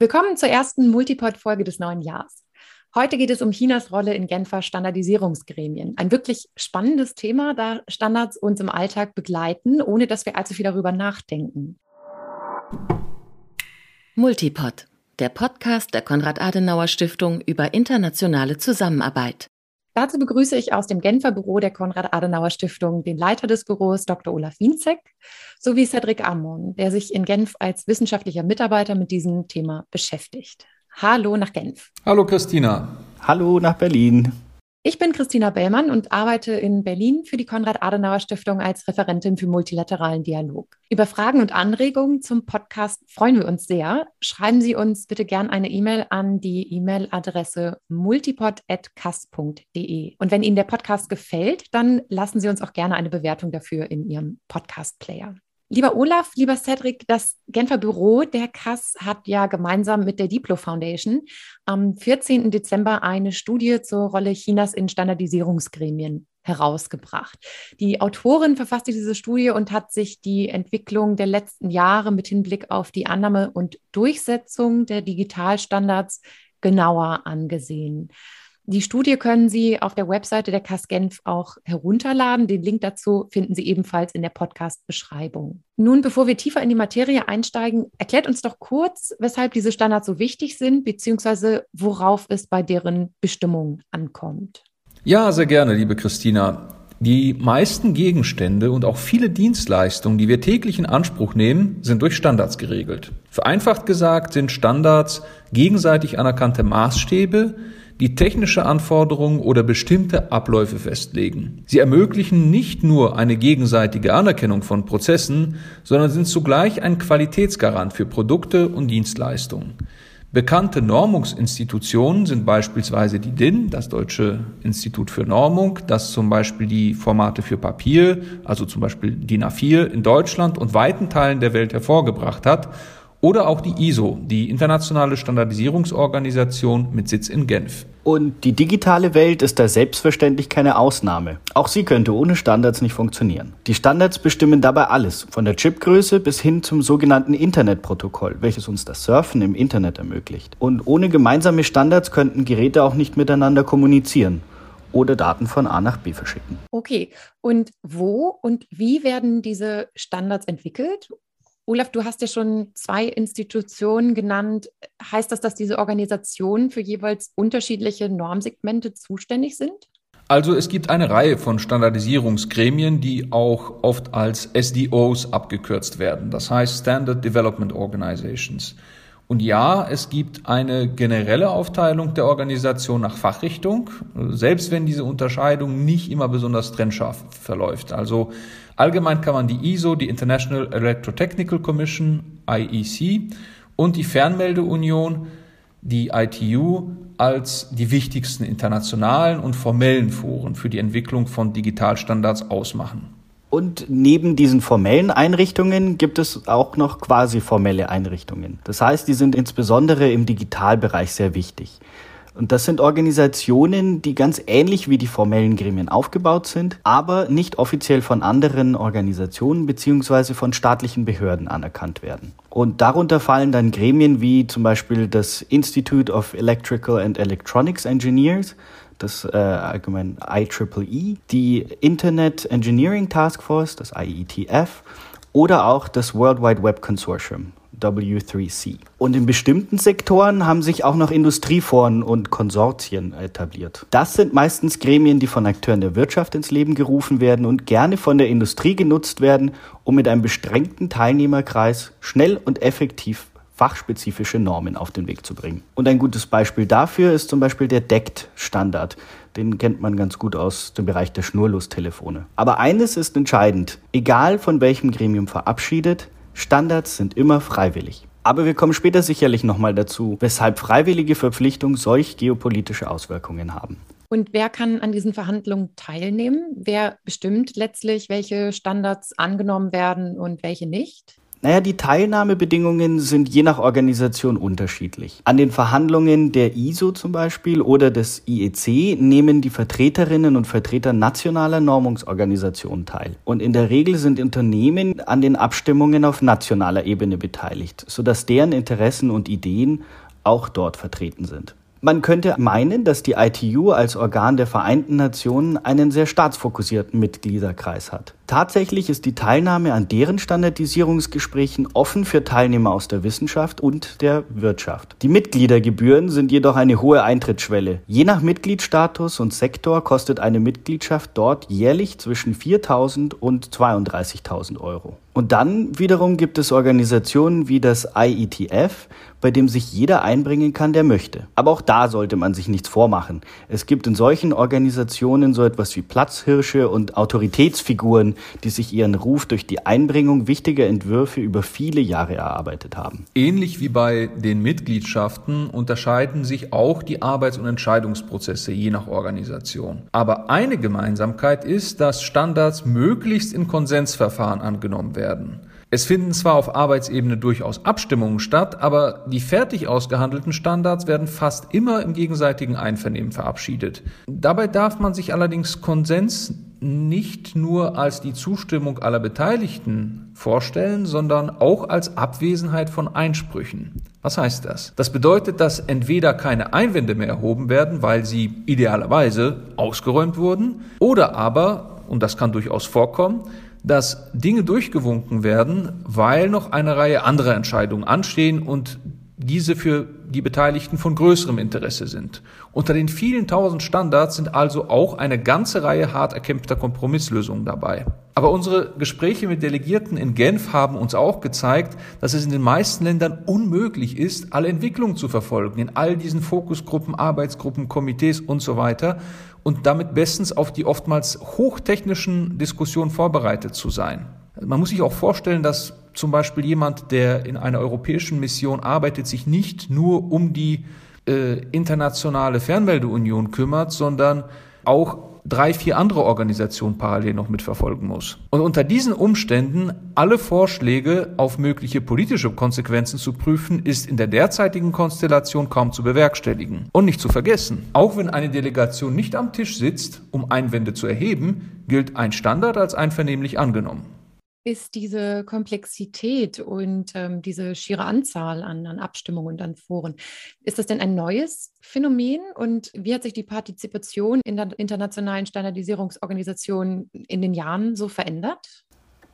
Willkommen zur ersten Multipod-Folge des neuen Jahres. Heute geht es um Chinas Rolle in Genfer Standardisierungsgremien. Ein wirklich spannendes Thema, da Standards uns im Alltag begleiten, ohne dass wir allzu viel darüber nachdenken. Multipod, der Podcast der Konrad-Adenauer-Stiftung über internationale Zusammenarbeit. Dazu begrüße ich aus dem Genfer Büro der Konrad-Adenauer-Stiftung den Leiter des Büros, Dr. Olaf Wienzek, sowie Cedric Amon, der sich in Genf als wissenschaftlicher Mitarbeiter mit diesem Thema beschäftigt. Hallo nach Genf. Hallo Christina. Hallo nach Berlin. Ich bin Christina Bellmann und arbeite in Berlin für die Konrad-Adenauer-Stiftung als Referentin für multilateralen Dialog. Über Fragen und Anregungen zum Podcast freuen wir uns sehr. Schreiben Sie uns bitte gern eine E-Mail an die E-Mail-Adresse multipod.kass.de. Und wenn Ihnen der Podcast gefällt, dann lassen Sie uns auch gerne eine Bewertung dafür in Ihrem Podcast-Player. Lieber Olaf, lieber Cedric, das Genfer Büro der KAS hat ja gemeinsam mit der Diplo Foundation am 14. Dezember eine Studie zur Rolle Chinas in Standardisierungsgremien herausgebracht. Die Autorin verfasste diese Studie und hat sich die Entwicklung der letzten Jahre mit Hinblick auf die Annahme und Durchsetzung der Digitalstandards genauer angesehen. Die Studie können Sie auf der Webseite der KAS Genf auch herunterladen. Den Link dazu finden Sie ebenfalls in der Podcast-Beschreibung. Nun, bevor wir tiefer in die Materie einsteigen, erklärt uns doch kurz, weshalb diese Standards so wichtig sind, beziehungsweise worauf es bei deren Bestimmung ankommt. Ja, sehr gerne, liebe Christina. Die meisten Gegenstände und auch viele Dienstleistungen, die wir täglich in Anspruch nehmen, sind durch Standards geregelt. Vereinfacht gesagt sind Standards gegenseitig anerkannte Maßstäbe, die technische Anforderungen oder bestimmte Abläufe festlegen. Sie ermöglichen nicht nur eine gegenseitige Anerkennung von Prozessen, sondern sind zugleich ein Qualitätsgarant für Produkte und Dienstleistungen. Bekannte Normungsinstitutionen sind beispielsweise die DIN, das Deutsche Institut für Normung, das zum Beispiel die Formate für Papier, also zum Beispiel DIN A4 in Deutschland und weiten Teilen der Welt hervorgebracht hat oder auch die ISO, die Internationale Standardisierungsorganisation mit Sitz in Genf. Und die digitale Welt ist da selbstverständlich keine Ausnahme. Auch sie könnte ohne Standards nicht funktionieren. Die Standards bestimmen dabei alles, von der Chipgröße bis hin zum sogenannten Internetprotokoll, welches uns das Surfen im Internet ermöglicht. Und ohne gemeinsame Standards könnten Geräte auch nicht miteinander kommunizieren oder Daten von A nach B verschicken. Okay, und wo und wie werden diese Standards entwickelt Olaf, du hast ja schon zwei Institutionen genannt. Heißt das, dass diese Organisationen für jeweils unterschiedliche Normsegmente zuständig sind? Also es gibt eine Reihe von Standardisierungsgremien, die auch oft als SDOs abgekürzt werden. Das heißt Standard Development Organizations. Und ja, es gibt eine generelle Aufteilung der Organisation nach Fachrichtung, selbst wenn diese Unterscheidung nicht immer besonders trennscharf verläuft. Also allgemein kann man die ISO, die International Electrotechnical Commission, IEC, und die Fernmeldeunion, die ITU, als die wichtigsten internationalen und formellen Foren für die Entwicklung von Digitalstandards ausmachen. Und neben diesen formellen Einrichtungen gibt es auch noch quasi formelle Einrichtungen. Das heißt, die sind insbesondere im Digitalbereich sehr wichtig. Und das sind Organisationen, die ganz ähnlich wie die formellen Gremien aufgebaut sind, aber nicht offiziell von anderen Organisationen beziehungsweise von staatlichen Behörden anerkannt werden. Und darunter fallen dann Gremien wie zum Beispiel das Institute of Electrical and Electronics Engineers, das äh, allgemein IEEE, die Internet Engineering Task Force, das IETF, oder auch das World Wide Web Consortium, W3C. Und in bestimmten Sektoren haben sich auch noch Industrieforen und Konsortien etabliert. Das sind meistens Gremien, die von Akteuren der Wirtschaft ins Leben gerufen werden und gerne von der Industrie genutzt werden, um mit einem beschränkten Teilnehmerkreis schnell und effektiv fachspezifische Normen auf den Weg zu bringen. Und ein gutes Beispiel dafür ist zum Beispiel der DECT-Standard. Den kennt man ganz gut aus dem Bereich der Schnurlostelefone. Aber eines ist entscheidend. Egal von welchem Gremium verabschiedet, Standards sind immer freiwillig. Aber wir kommen später sicherlich nochmal dazu, weshalb freiwillige Verpflichtungen solch geopolitische Auswirkungen haben. Und wer kann an diesen Verhandlungen teilnehmen? Wer bestimmt letztlich, welche Standards angenommen werden und welche nicht? Naja, die Teilnahmebedingungen sind je nach Organisation unterschiedlich. An den Verhandlungen der ISO zum Beispiel oder des IEC nehmen die Vertreterinnen und Vertreter nationaler Normungsorganisationen teil. Und in der Regel sind Unternehmen an den Abstimmungen auf nationaler Ebene beteiligt, sodass deren Interessen und Ideen auch dort vertreten sind. Man könnte meinen, dass die ITU als Organ der Vereinten Nationen einen sehr staatsfokussierten Mitgliederkreis hat. Tatsächlich ist die Teilnahme an deren Standardisierungsgesprächen offen für Teilnehmer aus der Wissenschaft und der Wirtschaft. Die Mitgliedergebühren sind jedoch eine hohe Eintrittsschwelle. Je nach Mitgliedsstatus und Sektor kostet eine Mitgliedschaft dort jährlich zwischen 4.000 und 32.000 Euro. Und dann wiederum gibt es Organisationen wie das IETF, bei dem sich jeder einbringen kann, der möchte. Aber auch da sollte man sich nichts vormachen. Es gibt in solchen Organisationen so etwas wie Platzhirsche und Autoritätsfiguren, die sich ihren Ruf durch die Einbringung wichtiger Entwürfe über viele Jahre erarbeitet haben. Ähnlich wie bei den Mitgliedschaften unterscheiden sich auch die Arbeits- und Entscheidungsprozesse je nach Organisation. Aber eine Gemeinsamkeit ist, dass Standards möglichst in Konsensverfahren angenommen werden. Es finden zwar auf Arbeitsebene durchaus Abstimmungen statt, aber die fertig ausgehandelten Standards werden fast immer im gegenseitigen Einvernehmen verabschiedet. Dabei darf man sich allerdings Konsens nicht nur als die Zustimmung aller Beteiligten vorstellen, sondern auch als Abwesenheit von Einsprüchen. Was heißt das? Das bedeutet, dass entweder keine Einwände mehr erhoben werden, weil sie idealerweise ausgeräumt wurden, oder aber, und das kann durchaus vorkommen, dass Dinge durchgewunken werden, weil noch eine Reihe anderer Entscheidungen anstehen und diese für die Beteiligten von größerem Interesse sind. Unter den vielen tausend Standards sind also auch eine ganze Reihe hart erkämpfter Kompromisslösungen dabei. Aber unsere Gespräche mit Delegierten in Genf haben uns auch gezeigt, dass es in den meisten Ländern unmöglich ist, alle Entwicklungen zu verfolgen, in all diesen Fokusgruppen, Arbeitsgruppen, Komitees und so weiter und damit bestens auf die oftmals hochtechnischen Diskussionen vorbereitet zu sein. Man muss sich auch vorstellen, dass zum Beispiel jemand, der in einer europäischen Mission arbeitet, sich nicht nur um die äh, internationale Fernmeldeunion kümmert, sondern auch drei, vier andere Organisationen parallel noch mitverfolgen muss. Und unter diesen Umständen alle Vorschläge auf mögliche politische Konsequenzen zu prüfen, ist in der derzeitigen Konstellation kaum zu bewerkstelligen. Und nicht zu vergessen, auch wenn eine Delegation nicht am Tisch sitzt, um Einwände zu erheben, gilt ein Standard als einvernehmlich angenommen ist diese Komplexität und ähm, diese schiere Anzahl an, an Abstimmungen und an Foren. Ist das denn ein neues Phänomen und wie hat sich die Partizipation in der internationalen Standardisierungsorganisation in den Jahren so verändert?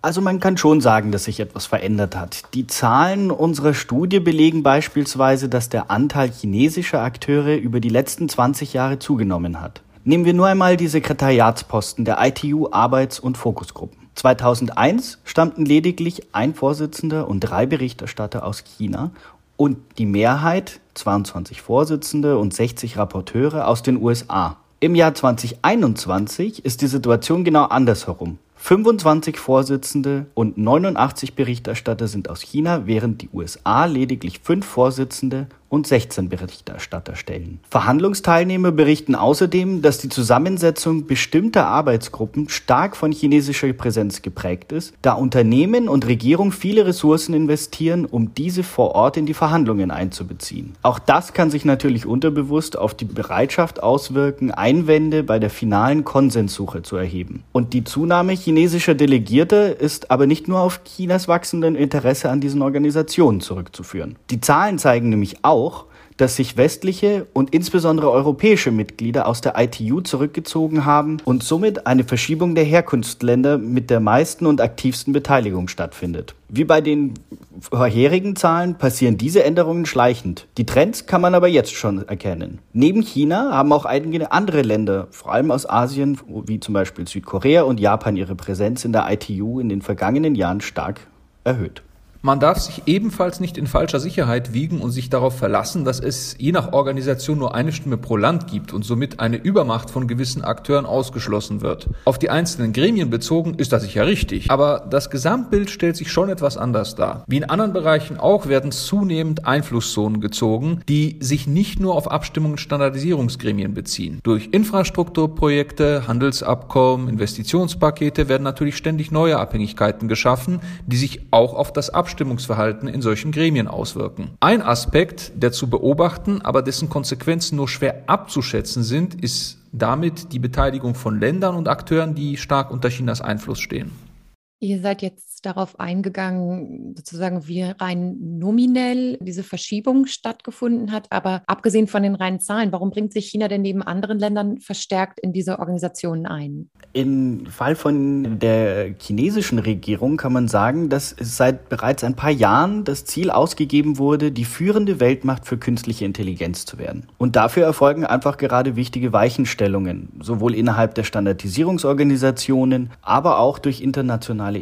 Also man kann schon sagen, dass sich etwas verändert hat. Die Zahlen unserer Studie belegen beispielsweise, dass der Anteil chinesischer Akteure über die letzten 20 Jahre zugenommen hat. Nehmen wir nur einmal die Sekretariatsposten der ITU Arbeits- und Fokusgruppen. 2001 stammten lediglich ein Vorsitzender und drei Berichterstatter aus China und die Mehrheit, 22 Vorsitzende und 60 Rapporteure aus den USA. Im Jahr 2021 ist die Situation genau andersherum. 25 Vorsitzende und 89 Berichterstatter sind aus China, während die USA lediglich fünf Vorsitzende und 16 Berichterstatter stellen. Verhandlungsteilnehmer berichten außerdem, dass die Zusammensetzung bestimmter Arbeitsgruppen stark von chinesischer Präsenz geprägt ist, da Unternehmen und Regierung viele Ressourcen investieren, um diese vor Ort in die Verhandlungen einzubeziehen. Auch das kann sich natürlich unterbewusst auf die Bereitschaft auswirken, Einwände bei der finalen Konsenssuche zu erheben. Und die Zunahme chinesischer Delegierter ist aber nicht nur auf Chinas wachsenden Interesse an diesen Organisationen zurückzuführen. Die Zahlen zeigen nämlich auch, auch, dass sich westliche und insbesondere europäische Mitglieder aus der ITU zurückgezogen haben und somit eine Verschiebung der Herkunftsländer mit der meisten und aktivsten Beteiligung stattfindet. Wie bei den vorherigen Zahlen passieren diese Änderungen schleichend. Die Trends kann man aber jetzt schon erkennen. Neben China haben auch einige andere Länder, vor allem aus Asien, wie zum Beispiel Südkorea und Japan, ihre Präsenz in der ITU in den vergangenen Jahren stark erhöht. Man darf sich ebenfalls nicht in falscher Sicherheit wiegen und sich darauf verlassen, dass es je nach Organisation nur eine Stimme pro Land gibt und somit eine Übermacht von gewissen Akteuren ausgeschlossen wird. Auf die einzelnen Gremien bezogen ist das sicher richtig, aber das Gesamtbild stellt sich schon etwas anders dar. Wie in anderen Bereichen auch werden zunehmend Einflusszonen gezogen, die sich nicht nur auf Abstimmungen Standardisierungsgremien beziehen. Durch Infrastrukturprojekte, Handelsabkommen, Investitionspakete werden natürlich ständig neue Abhängigkeiten geschaffen, die sich auch auf das Abstimmungsprozess Abstimmungsverhalten in solchen Gremien auswirken. Ein Aspekt, der zu beobachten, aber dessen Konsequenzen nur schwer abzuschätzen sind, ist damit die Beteiligung von Ländern und Akteuren, die stark unter Chinas Einfluss stehen. Ihr seid jetzt darauf eingegangen, sozusagen wie rein nominell diese Verschiebung stattgefunden hat. Aber abgesehen von den reinen Zahlen, warum bringt sich China denn neben anderen Ländern verstärkt in diese Organisationen ein? Im Fall von der chinesischen Regierung kann man sagen, dass seit bereits ein paar Jahren das Ziel ausgegeben wurde, die führende Weltmacht für künstliche Intelligenz zu werden. Und dafür erfolgen einfach gerade wichtige Weichenstellungen, sowohl innerhalb der Standardisierungsorganisationen, aber auch durch internationale internationale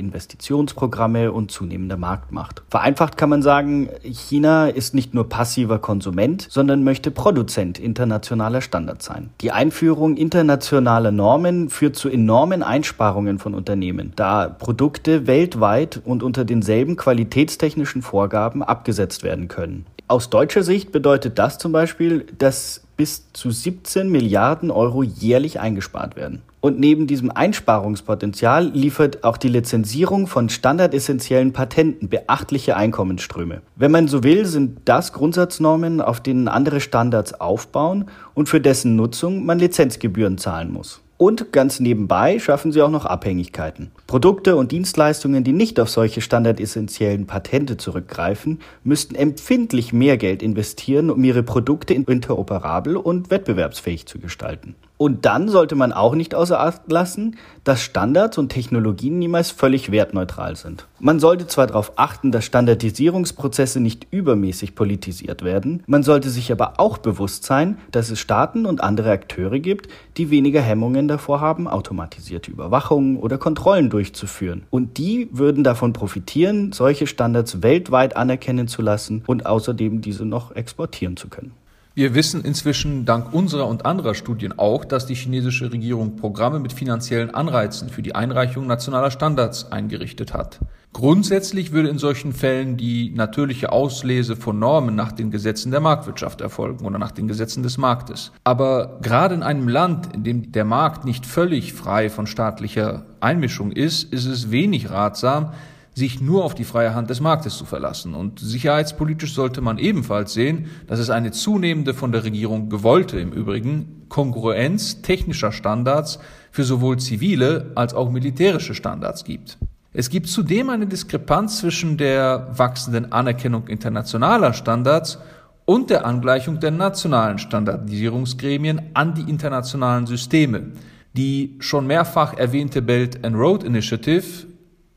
Investitionsprogramme und zunehmender Marktmacht. Vereinfacht kann man sagen, China ist nicht nur passiver Konsument, sondern möchte Produzent internationaler Standards sein. Die Einführung internationaler Normen führt zu enormen Einsparungen von Unternehmen, da Produkte weltweit und unter denselben qualitätstechnischen Vorgaben abgesetzt werden können. Aus deutscher Sicht bedeutet das zum Beispiel, dass bis zu 17 Milliarden Euro jährlich eingespart werden. Und neben diesem Einsparungspotenzial liefert auch die Lizenzierung von standardessentiellen Patenten beachtliche Einkommensströme. Wenn man so will, sind das Grundsatznormen, auf denen andere Standards aufbauen und für dessen Nutzung man Lizenzgebühren zahlen muss. Und ganz nebenbei schaffen sie auch noch Abhängigkeiten. Produkte und Dienstleistungen, die nicht auf solche standardessentiellen Patente zurückgreifen, müssten empfindlich mehr Geld investieren, um ihre Produkte interoperabel und wettbewerbsfähig zu gestalten. Und dann sollte man auch nicht außer Acht lassen, dass Standards und Technologien niemals völlig wertneutral sind. Man sollte zwar darauf achten, dass Standardisierungsprozesse nicht übermäßig politisiert werden, man sollte sich aber auch bewusst sein, dass es Staaten und andere Akteure gibt, die weniger Hemmungen davor haben, automatisierte Überwachungen oder Kontrollen durchzuführen. Und die würden davon profitieren, solche Standards weltweit anerkennen zu lassen und außerdem diese noch exportieren zu können. Wir wissen inzwischen dank unserer und anderer Studien auch, dass die chinesische Regierung Programme mit finanziellen Anreizen für die Einreichung nationaler Standards eingerichtet hat. Grundsätzlich würde in solchen Fällen die natürliche Auslese von Normen nach den Gesetzen der Marktwirtschaft erfolgen oder nach den Gesetzen des Marktes. Aber gerade in einem Land, in dem der Markt nicht völlig frei von staatlicher Einmischung ist, ist es wenig ratsam, sich nur auf die freie Hand des Marktes zu verlassen. Und sicherheitspolitisch sollte man ebenfalls sehen, dass es eine zunehmende von der Regierung gewollte, im Übrigen, Kongruenz technischer Standards für sowohl zivile als auch militärische Standards gibt. Es gibt zudem eine Diskrepanz zwischen der wachsenden Anerkennung internationaler Standards und der Angleichung der nationalen Standardisierungsgremien an die internationalen Systeme. Die schon mehrfach erwähnte Belt and Road Initiative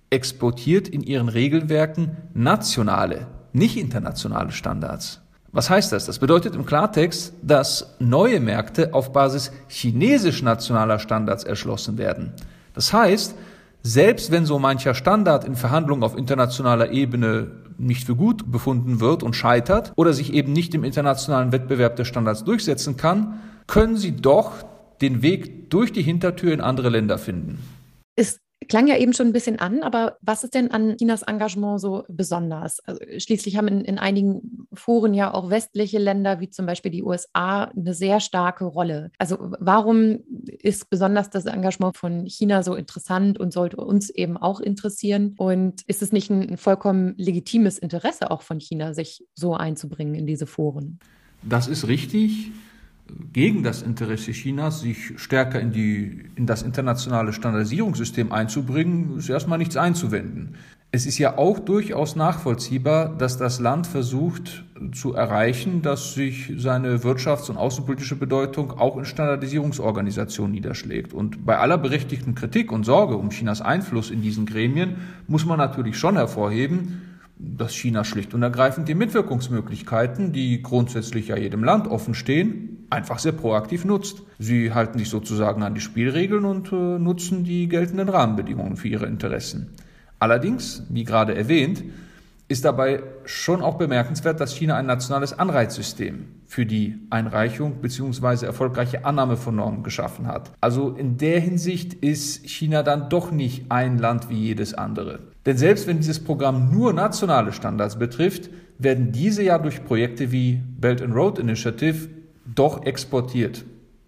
exportiert in ihren Regelwerken nationale, nicht internationale Standards. Was heißt das? Das bedeutet im Klartext, dass neue Märkte auf Basis chinesisch nationaler Standards erschlossen werden. Das heißt, selbst wenn so mancher Standard in Verhandlungen auf internationaler Ebene nicht für gut befunden wird und scheitert oder sich eben nicht im internationalen Wettbewerb der Standards durchsetzen kann, können sie doch den Weg durch die Hintertür in andere Länder finden. Ist klang ja eben schon ein bisschen an, aber was ist denn an Chinas Engagement so besonders? Also schließlich haben in, in, einigen Foren ja auch westliche Länder, wie zum Beispiel die USA, eine sehr starke Rolle. Also warum ist besonders das Engagement von China so interessant und sollte uns eben auch interessieren? Und ist es nicht ein, ein vollkommen legitimes Interesse auch von China, sich so einzubringen in diese Foren? Das ist richtig gegen das Interesse Chinas, sich stärker in, die, in das internationale Standardisierungssystem einzubringen, ist erstmal nichts einzuwenden. Es ist ja auch durchaus nachvollziehbar, dass das Land versucht zu erreichen, dass sich seine wirtschafts- und außenpolitische Bedeutung auch in Standardisierungsorganisationen niederschlägt. Und bei aller berechtigten Kritik und Sorge um Chinas Einfluss in diesen Gremien muss man natürlich schon hervorheben, dass China schlicht und ergreifend die Mitwirkungsmöglichkeiten, die grundsätzlich ja jedem Land offen stehen, einfach sehr proaktiv nutzt. Sie halten sich sozusagen an die Spielregeln und äh, nutzen die geltenden Rahmenbedingungen für ihre Interessen. Allerdings, wie gerade erwähnt, ist dabei schon auch bemerkenswert, dass China ein nationales Anreizsystem für die Einreichung bzw. erfolgreiche Annahme von Normen geschaffen hat. Also in der Hinsicht ist China dann doch nicht ein Land wie jedes andere. Denn selbst wenn dieses Programm nur nationale Standards betrifft, werden diese ja durch Projekte wie Belt and Road Initiative doch exportiert.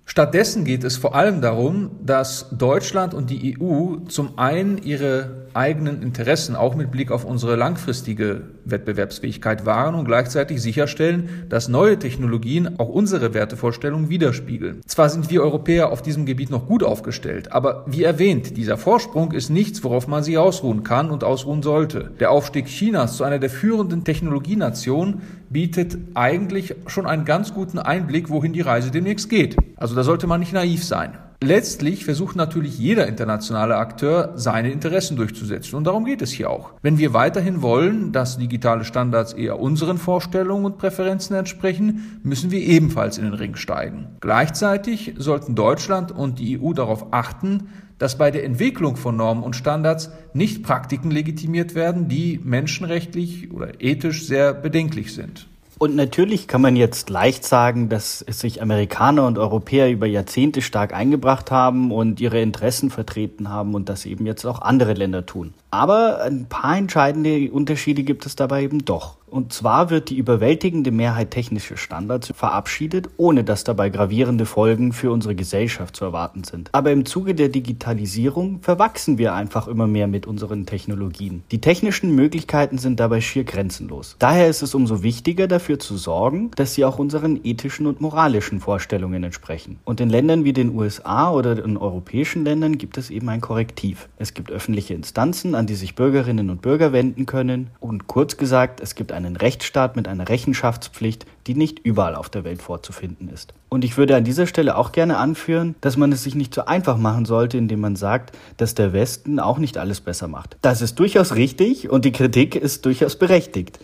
Stattdessen geht es vor allem darum, dass Deutschland und die EU zum einen ihre eigenen Interessen auch mit Blick auf unsere langfristige Wettbewerbsfähigkeit wahren und gleichzeitig sicherstellen, dass neue Technologien auch unsere Wertevorstellungen widerspiegeln. Zwar sind wir Europäer auf diesem Gebiet noch gut aufgestellt, aber wie erwähnt, dieser Vorsprung ist nichts, worauf man sich ausruhen kann und ausruhen sollte. Der Aufstieg Chinas zu einer der führenden Technologienationen bietet eigentlich schon einen ganz guten Einblick, wohin die Reise demnächst geht. Also da sollte man nicht naiv sein. Letztlich versucht natürlich jeder internationale Akteur, seine Interessen durchzusetzen. Und darum geht es hier auch. Wenn wir weiterhin wollen, dass digitale Standards eher unseren Vorstellungen und Präferenzen entsprechen, müssen wir ebenfalls in den Ring steigen. Gleichzeitig sollten Deutschland und die EU darauf achten, dass bei der Entwicklung von Normen und Standards nicht Praktiken legitimiert werden, die menschenrechtlich oder ethisch sehr bedenklich sind. Und natürlich kann man jetzt leicht sagen, dass es sich Amerikaner und Europäer über Jahrzehnte stark eingebracht haben und ihre Interessen vertreten haben und das eben jetzt auch andere Länder tun. Aber ein paar entscheidende Unterschiede gibt es dabei eben doch. Und zwar wird die überwältigende Mehrheit technischer Standards verabschiedet, ohne dass dabei gravierende Folgen für unsere Gesellschaft zu erwarten sind. Aber im Zuge der Digitalisierung verwachsen wir einfach immer mehr mit unseren Technologien. Die technischen Möglichkeiten sind dabei schier grenzenlos. Daher ist es umso wichtiger dafür zu sorgen, dass sie auch unseren ethischen und moralischen Vorstellungen entsprechen. Und in Ländern wie den USA oder in europäischen Ländern gibt es eben ein Korrektiv. Es gibt öffentliche Instanzen, an die sich Bürgerinnen und Bürger wenden können. Und kurz gesagt, es gibt einen Rechtsstaat mit einer Rechenschaftspflicht, die nicht überall auf der Welt vorzufinden ist. Und ich würde an dieser Stelle auch gerne anführen, dass man es sich nicht so einfach machen sollte, indem man sagt, dass der Westen auch nicht alles besser macht. Das ist durchaus richtig und die Kritik ist durchaus berechtigt.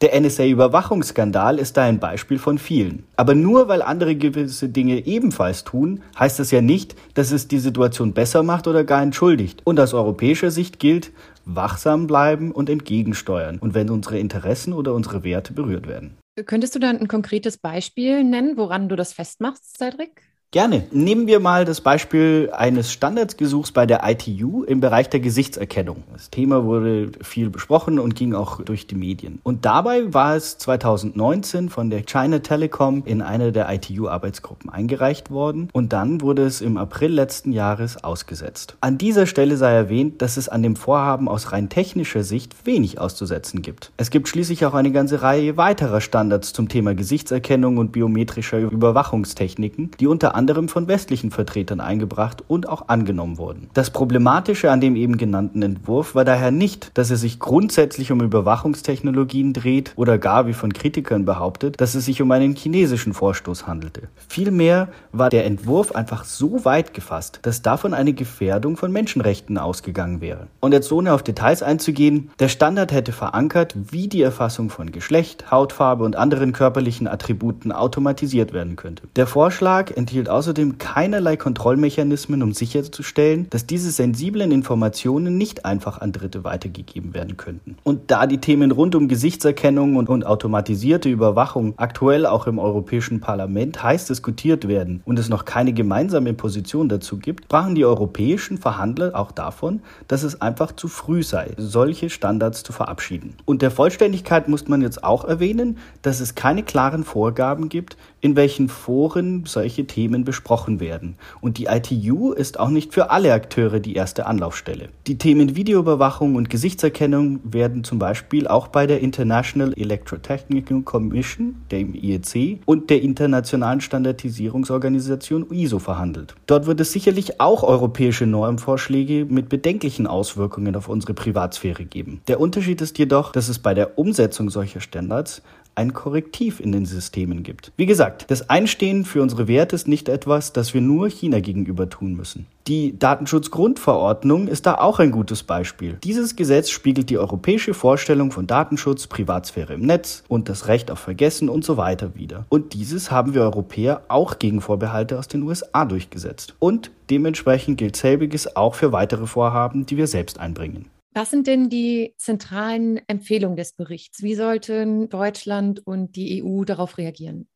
Der NSA-Überwachungsskandal ist da ein Beispiel von vielen. Aber nur weil andere gewisse Dinge ebenfalls tun, heißt das ja nicht, dass es die Situation besser macht oder gar entschuldigt. Und aus europäischer Sicht gilt, wachsam bleiben und entgegensteuern. Und wenn unsere Interessen oder unsere Werte berührt werden. Könntest du dann ein konkretes Beispiel nennen, woran du das festmachst, Cedric? Gerne. Nehmen wir mal das Beispiel eines Standardsgesuchs bei der ITU im Bereich der Gesichtserkennung. Das Thema wurde viel besprochen und ging auch durch die Medien. Und dabei war es 2019 von der China Telecom in einer der ITU-Arbeitsgruppen eingereicht worden und dann wurde es im April letzten Jahres ausgesetzt. An dieser Stelle sei erwähnt, dass es an dem Vorhaben aus rein technischer Sicht wenig auszusetzen gibt. Es gibt schließlich auch eine ganze Reihe weiterer Standards zum Thema Gesichtserkennung und biometrischer Überwachungstechniken, die unter anderem von westlichen Vertretern eingebracht und auch angenommen wurden. Das Problematische an dem eben genannten Entwurf war daher nicht, dass er sich grundsätzlich um Überwachungstechnologien dreht oder gar wie von Kritikern behauptet, dass es sich um einen chinesischen Vorstoß handelte. Vielmehr war der Entwurf einfach so weit gefasst, dass davon eine Gefährdung von Menschenrechten ausgegangen wäre. Und jetzt ohne auf Details einzugehen, der Standard hätte verankert, wie die Erfassung von Geschlecht, Hautfarbe und anderen körperlichen Attributen automatisiert werden könnte. Der Vorschlag enthielt entwickelt außerdem keinerlei Kontrollmechanismen, um sicherzustellen, dass diese sensiblen Informationen nicht einfach an Dritte weitergegeben werden könnten. Und da die Themen rund um Gesichtserkennung und, und automatisierte Überwachung aktuell auch im Europäischen Parlament heiß diskutiert werden und es noch keine gemeinsame Position dazu gibt, sprachen die europäischen Verhandler auch davon, dass es einfach zu früh sei, solche Standards zu verabschieden. Und der Vollständigkeit muss man jetzt auch erwähnen, dass es keine klaren Vorgaben gibt, in welchen Foren solche Themen besprochen werden. Und die ITU ist auch nicht für alle Akteure die erste Anlaufstelle. Die Themen Videoüberwachung und Gesichtserkennung werden zum Beispiel auch bei der International Electrotechnical Commission, dem IEC, und der Internationalen Standardisierungsorganisation ISO verhandelt. Dort wird es sicherlich auch europäische Normvorschläge mit bedenklichen Auswirkungen auf unsere Privatsphäre geben. Der Unterschied ist jedoch, dass es bei der Umsetzung solcher Standards ein Korrektiv in den Systemen gibt. Wie gesagt, das Einstehen für unsere Werte ist nicht etwas, das wir nur China gegenüber tun müssen. Die Datenschutzgrundverordnung ist da auch ein gutes Beispiel. Dieses Gesetz spiegelt die europäische Vorstellung von Datenschutz, Privatsphäre im Netz und das Recht auf Vergessen und so weiter wider. Und dieses haben wir Europäer auch gegen Vorbehalte aus den USA durchgesetzt. Und dementsprechend gilt selbiges auch für weitere Vorhaben, die wir selbst einbringen. Was sind denn die zentralen Empfehlungen des Berichts? Wie sollten Deutschland und die EU darauf reagieren?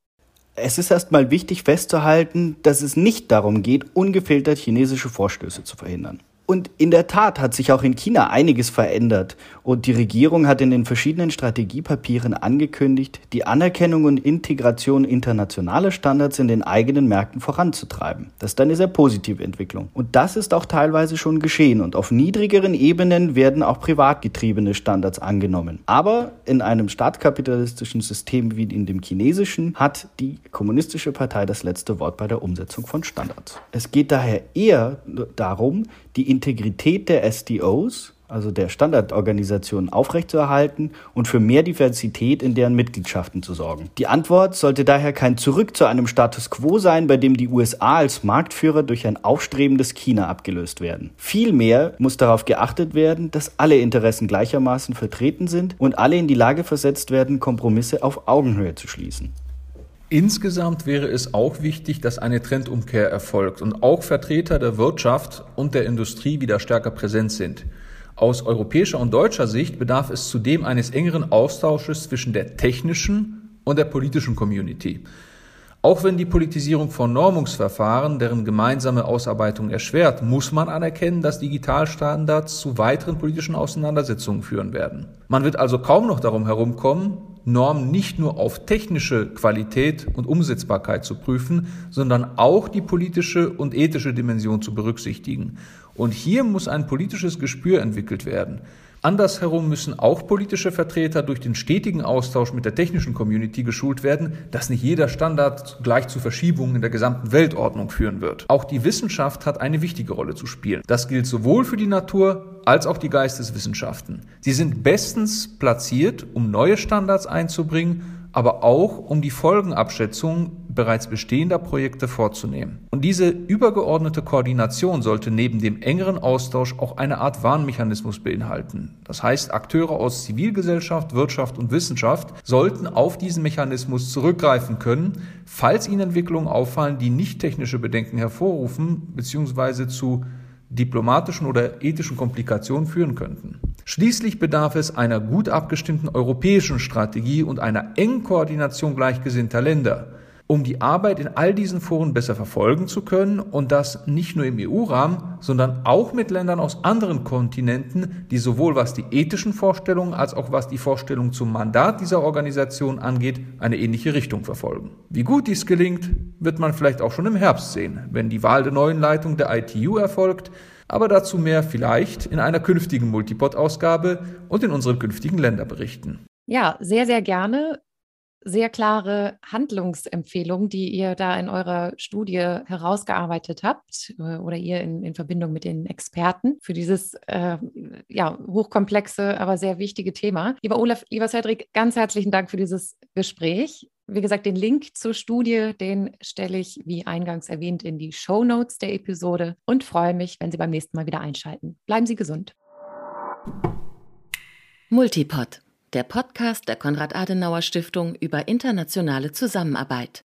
Es ist erstmal wichtig festzuhalten, dass es nicht darum geht, ungefiltert chinesische Vorstöße zu verhindern. Und in der Tat hat sich auch in China einiges verändert. Und die Regierung hat in den verschiedenen Strategiepapieren angekündigt, die Anerkennung und Integration internationaler Standards in den eigenen Märkten voranzutreiben. Das ist eine sehr positive Entwicklung. Und das ist auch teilweise schon geschehen. Und auf niedrigeren Ebenen werden auch privat getriebene Standards angenommen. Aber in einem staatskapitalistischen System wie in dem chinesischen hat die Kommunistische Partei das letzte Wort bei der Umsetzung von Standards. Es geht daher eher darum, die Integrität der SDOs, also der Standardorganisationen, aufrechtzuerhalten und für mehr Diversität in deren Mitgliedschaften zu sorgen. Die Antwort sollte daher kein Zurück zu einem Status quo sein, bei dem die USA als Marktführer durch ein aufstrebendes China abgelöst werden. Vielmehr muss darauf geachtet werden, dass alle Interessen gleichermaßen vertreten sind und alle in die Lage versetzt werden, Kompromisse auf Augenhöhe zu schließen. Insgesamt wäre es auch wichtig, dass eine Trendumkehr erfolgt und auch Vertreter der Wirtschaft und der Industrie wieder stärker präsent sind. Aus europäischer und deutscher Sicht bedarf es zudem eines engeren Austausches zwischen der technischen und der politischen Community. Auch wenn die Politisierung von Normungsverfahren deren gemeinsame Ausarbeitung erschwert, muss man anerkennen, dass Digitalstandards zu weiteren politischen Auseinandersetzungen führen werden. Man wird also kaum noch darum herumkommen, Normen nicht nur auf technische Qualität und Umsetzbarkeit zu prüfen, sondern auch die politische und ethische Dimension zu berücksichtigen. Und hier muss ein politisches Gespür entwickelt werden. Andersherum müssen auch politische Vertreter durch den stetigen Austausch mit der technischen Community geschult werden, dass nicht jeder Standard gleich zu Verschiebungen in der gesamten Weltordnung führen wird. Auch die Wissenschaft hat eine wichtige Rolle zu spielen. Das gilt sowohl für die Natur als auch die Geisteswissenschaften. Sie sind bestens platziert, um neue Standards einzubringen aber auch um die Folgenabschätzung bereits bestehender Projekte vorzunehmen. Und diese übergeordnete Koordination sollte neben dem engeren Austausch auch eine Art Warnmechanismus beinhalten. Das heißt, Akteure aus Zivilgesellschaft, Wirtschaft und Wissenschaft sollten auf diesen Mechanismus zurückgreifen können, falls ihnen Entwicklungen auffallen, die nicht technische Bedenken hervorrufen bzw. zu diplomatischen oder ethischen Komplikationen führen könnten. Schließlich bedarf es einer gut abgestimmten europäischen Strategie und einer engen Koordination gleichgesinnter Länder, um die Arbeit in all diesen Foren besser verfolgen zu können und das nicht nur im EU-Rahmen, sondern auch mit Ländern aus anderen Kontinenten, die sowohl was die ethischen Vorstellungen als auch was die Vorstellung zum Mandat dieser Organisation angeht, eine ähnliche Richtung verfolgen. Wie gut dies gelingt, wird man vielleicht auch schon im Herbst sehen, wenn die Wahl der neuen Leitung der ITU erfolgt, aber dazu mehr vielleicht in einer künftigen Multipod-Ausgabe und in unseren künftigen Länderberichten. Ja, sehr, sehr gerne. Sehr klare Handlungsempfehlungen, die ihr da in eurer Studie herausgearbeitet habt äh, oder ihr in, in Verbindung mit den Experten für dieses äh, ja, hochkomplexe, aber sehr wichtige Thema. Lieber Olaf, lieber Cedric, ganz herzlichen Dank für dieses Gespräch. Wie gesagt, den Link zur Studie, den stelle ich, wie eingangs erwähnt, in die Show Notes der Episode und freue mich, wenn Sie beim nächsten Mal wieder einschalten. Bleiben Sie gesund. Multipod, der Podcast der Konrad-Adenauer-Stiftung über internationale Zusammenarbeit.